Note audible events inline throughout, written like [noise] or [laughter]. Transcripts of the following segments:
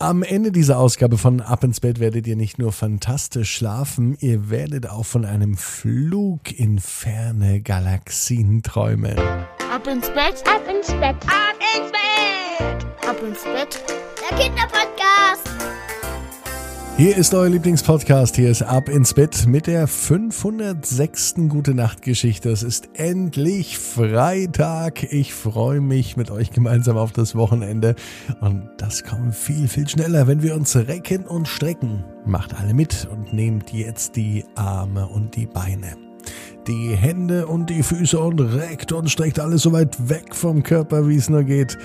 Am Ende dieser Ausgabe von Ab ins Bett werdet ihr nicht nur fantastisch schlafen, ihr werdet auch von einem Flug in ferne Galaxien träumen. Ab ins Bett, ab ins Bett, ab ins Bett, ab ins Bett, der Kinderpodcast. Hier ist euer Lieblingspodcast. Hier ist Ab ins Bett mit der 506. Gute Nacht Geschichte. Es ist endlich Freitag. Ich freue mich mit euch gemeinsam auf das Wochenende. Und das kommt viel, viel schneller, wenn wir uns recken und strecken. Macht alle mit und nehmt jetzt die Arme und die Beine die Hände und die Füße und reckt und streckt alles so weit weg vom Körper, wie es nur geht.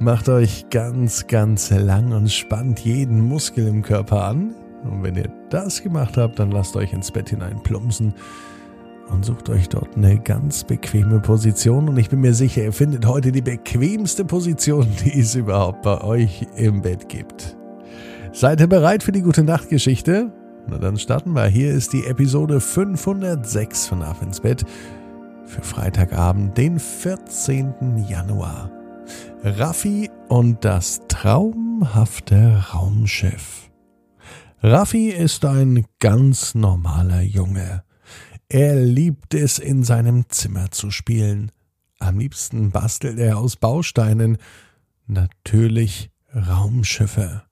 Macht euch ganz, ganz lang und spannt jeden Muskel im Körper an. Und wenn ihr das gemacht habt, dann lasst euch ins Bett hinein plumpsen und sucht euch dort eine ganz bequeme Position. Und ich bin mir sicher, ihr findet heute die bequemste Position, [laughs] die es überhaupt bei euch im Bett gibt. Seid ihr bereit für die gute Nachtgeschichte? Na dann starten wir. Hier ist die Episode 506 von Ab ins Bett für Freitagabend, den 14. Januar. Raffi und das traumhafte Raumschiff. Raffi ist ein ganz normaler Junge. Er liebt es, in seinem Zimmer zu spielen. Am liebsten bastelt er aus Bausteinen. Natürlich Raumschiffe.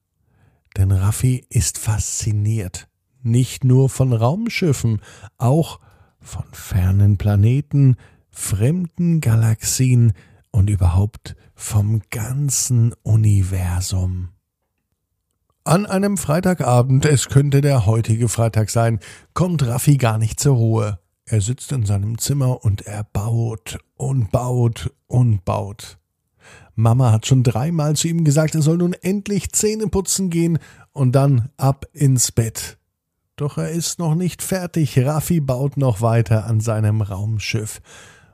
Denn Raffi ist fasziniert nicht nur von Raumschiffen, auch von fernen Planeten, fremden Galaxien und überhaupt vom ganzen Universum. An einem Freitagabend, es könnte der heutige Freitag sein, kommt Raffi gar nicht zur Ruhe. Er sitzt in seinem Zimmer und er baut und baut und baut. Mama hat schon dreimal zu ihm gesagt, er soll nun endlich Zähne putzen gehen und dann ab ins Bett. Doch er ist noch nicht fertig. Raffi baut noch weiter an seinem Raumschiff.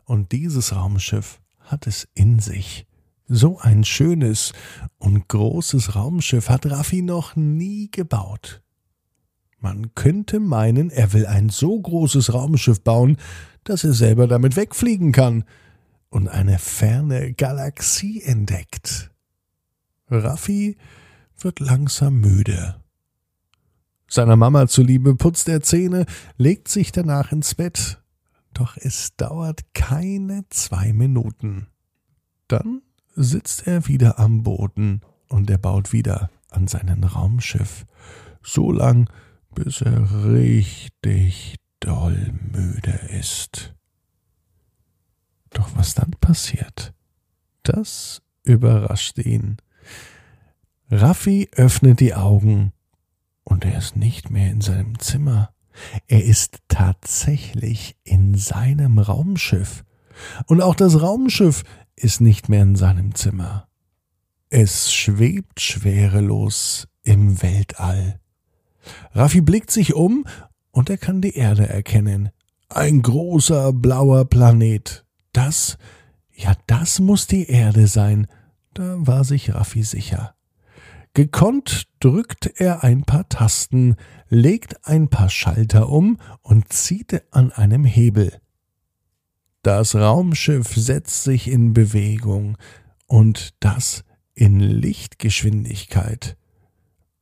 Und dieses Raumschiff hat es in sich. So ein schönes und großes Raumschiff hat Raffi noch nie gebaut. Man könnte meinen, er will ein so großes Raumschiff bauen, dass er selber damit wegfliegen kann und eine ferne Galaxie entdeckt. Raffi wird langsam müde. Seiner Mama zuliebe putzt er Zähne, legt sich danach ins Bett. Doch es dauert keine zwei Minuten. Dann sitzt er wieder am Boden und er baut wieder an seinem Raumschiff. So lang, bis er richtig doll müde ist. Doch was dann passiert, das überrascht ihn. Raffi öffnet die Augen und er ist nicht mehr in seinem Zimmer. Er ist tatsächlich in seinem Raumschiff. Und auch das Raumschiff ist nicht mehr in seinem Zimmer. Es schwebt schwerelos im Weltall. Raffi blickt sich um und er kann die Erde erkennen. Ein großer blauer Planet. Das, ja, das muss die Erde sein. Da war sich Raffi sicher. Gekonnt drückt er ein paar Tasten, legt ein paar Schalter um und zieht an einem Hebel. Das Raumschiff setzt sich in Bewegung und das in Lichtgeschwindigkeit.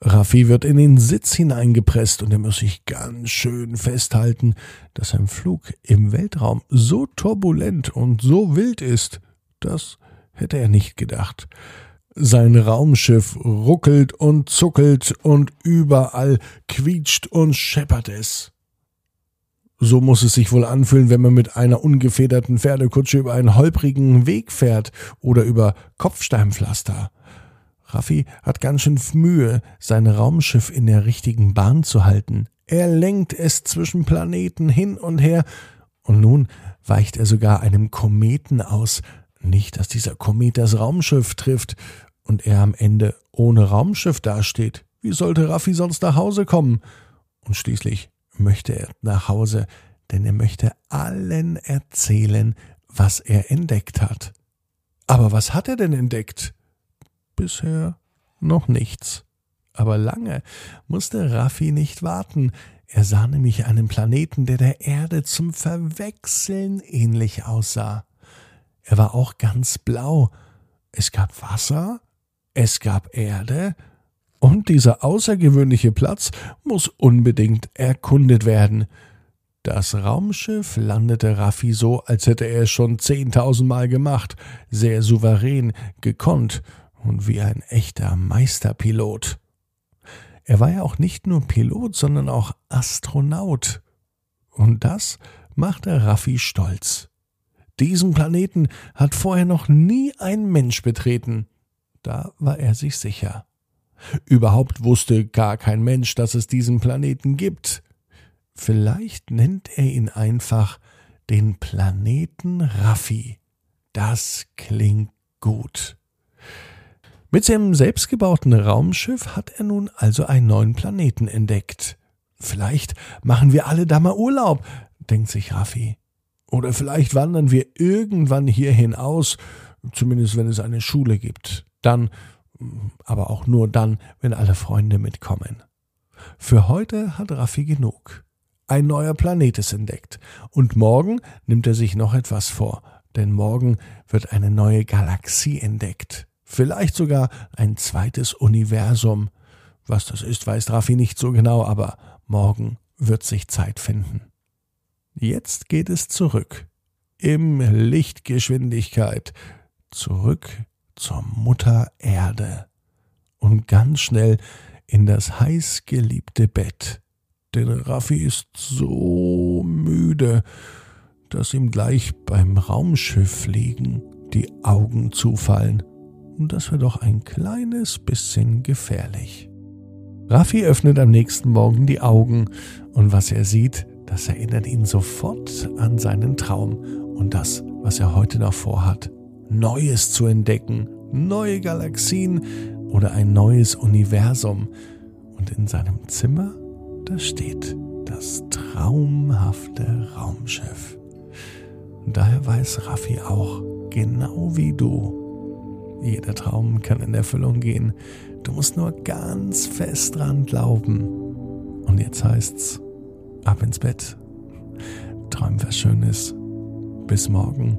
Raffi wird in den Sitz hineingepresst und er muss sich ganz schön festhalten, dass ein Flug im Weltraum so turbulent und so wild ist. Das hätte er nicht gedacht. Sein Raumschiff ruckelt und zuckelt und überall quietscht und scheppert es. So muss es sich wohl anfühlen, wenn man mit einer ungefederten Pferdekutsche über einen holprigen Weg fährt oder über Kopfsteinpflaster. Raffi hat ganz schön Mühe, sein Raumschiff in der richtigen Bahn zu halten. Er lenkt es zwischen Planeten hin und her, und nun weicht er sogar einem Kometen aus, nicht, dass dieser Komet das Raumschiff trifft und er am Ende ohne Raumschiff dasteht. Wie sollte Raffi sonst nach Hause kommen? Und schließlich möchte er nach Hause, denn er möchte allen erzählen, was er entdeckt hat. Aber was hat er denn entdeckt? Bisher noch nichts. Aber lange musste Raffi nicht warten. Er sah nämlich einen Planeten, der der Erde zum Verwechseln ähnlich aussah. Er war auch ganz blau. Es gab Wasser, es gab Erde und dieser außergewöhnliche Platz muss unbedingt erkundet werden. Das Raumschiff landete Raffi so, als hätte er es schon zehntausendmal gemacht, sehr souverän, gekonnt und wie ein echter Meisterpilot. Er war ja auch nicht nur Pilot, sondern auch Astronaut. Und das machte Raffi stolz. Diesen Planeten hat vorher noch nie ein Mensch betreten. Da war er sich sicher. Überhaupt wusste gar kein Mensch, dass es diesen Planeten gibt. Vielleicht nennt er ihn einfach den Planeten Raffi. Das klingt gut. Mit seinem selbstgebauten Raumschiff hat er nun also einen neuen Planeten entdeckt. Vielleicht machen wir alle da mal Urlaub, denkt sich Raffi. Oder vielleicht wandern wir irgendwann hierhin aus, zumindest wenn es eine Schule gibt. Dann, aber auch nur dann, wenn alle Freunde mitkommen. Für heute hat Raffi genug. Ein neuer Planet ist entdeckt. Und morgen nimmt er sich noch etwas vor, denn morgen wird eine neue Galaxie entdeckt. Vielleicht sogar ein zweites Universum. Was das ist, weiß Raffi nicht so genau, aber morgen wird sich Zeit finden. Jetzt geht es zurück. Im Lichtgeschwindigkeit. Zurück zur Mutter Erde. Und ganz schnell in das heißgeliebte Bett. Denn Raffi ist so müde, dass ihm gleich beim Raumschifffliegen die Augen zufallen. Und das wäre doch ein kleines bisschen gefährlich. Raffi öffnet am nächsten Morgen die Augen und was er sieht, das erinnert ihn sofort an seinen Traum und das, was er heute noch vorhat. Neues zu entdecken, neue Galaxien oder ein neues Universum. Und in seinem Zimmer, da steht das traumhafte Raumschiff. Daher weiß Raffi auch, genau wie du, jeder Traum kann in Erfüllung gehen. Du musst nur ganz fest dran glauben. Und jetzt heißt's, ab ins Bett. Träum was Schönes. Bis morgen,